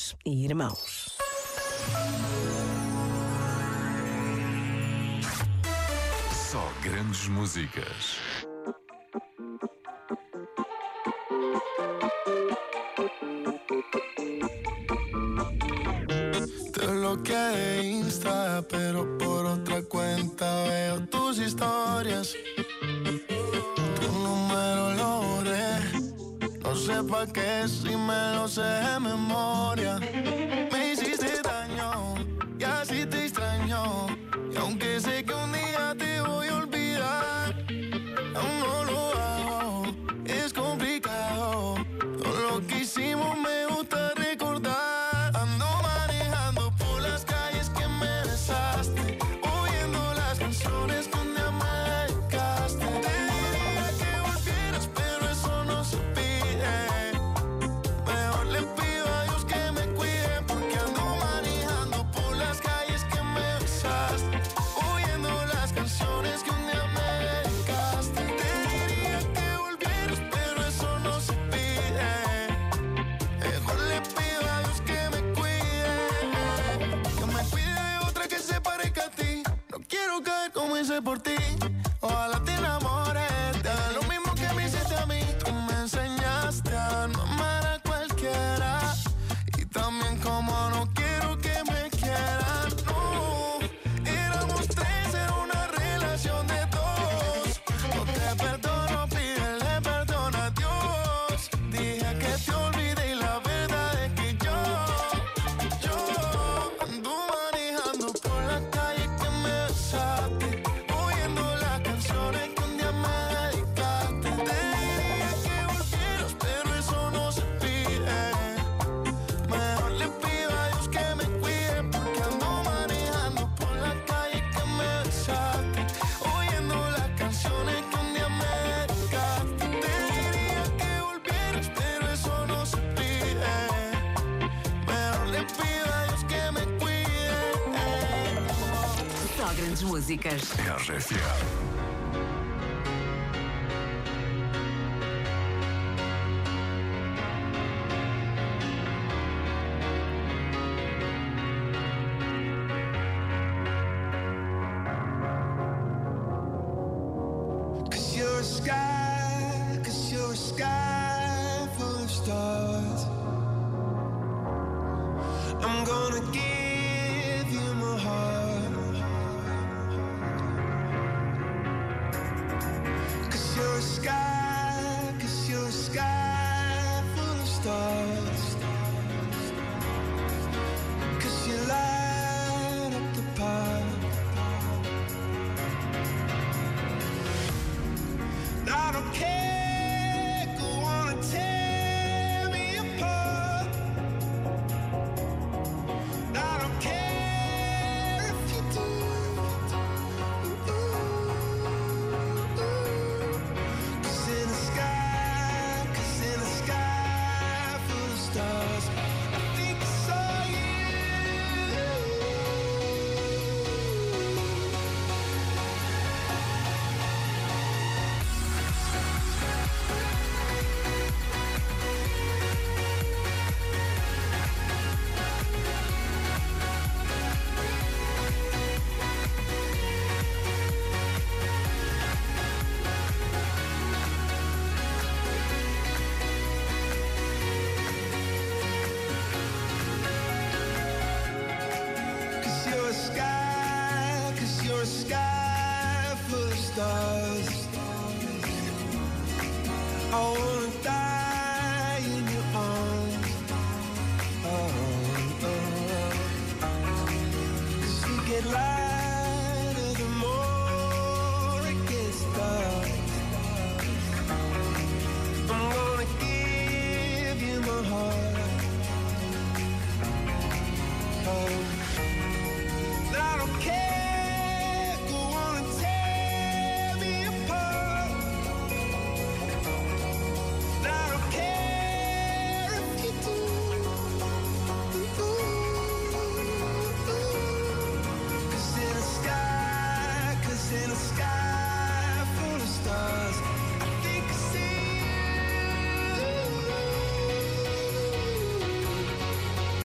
irmãs e irmãos. Só grandes músicas. Te bloqueé Insta, pero por otra cuenta veo tus historias. sé pa' qué si me lo sé de memoria. Me hiciste daño y así te extraño. Y aunque sé que por ti. só grandes músicas. care. sky the stars. I wanna die.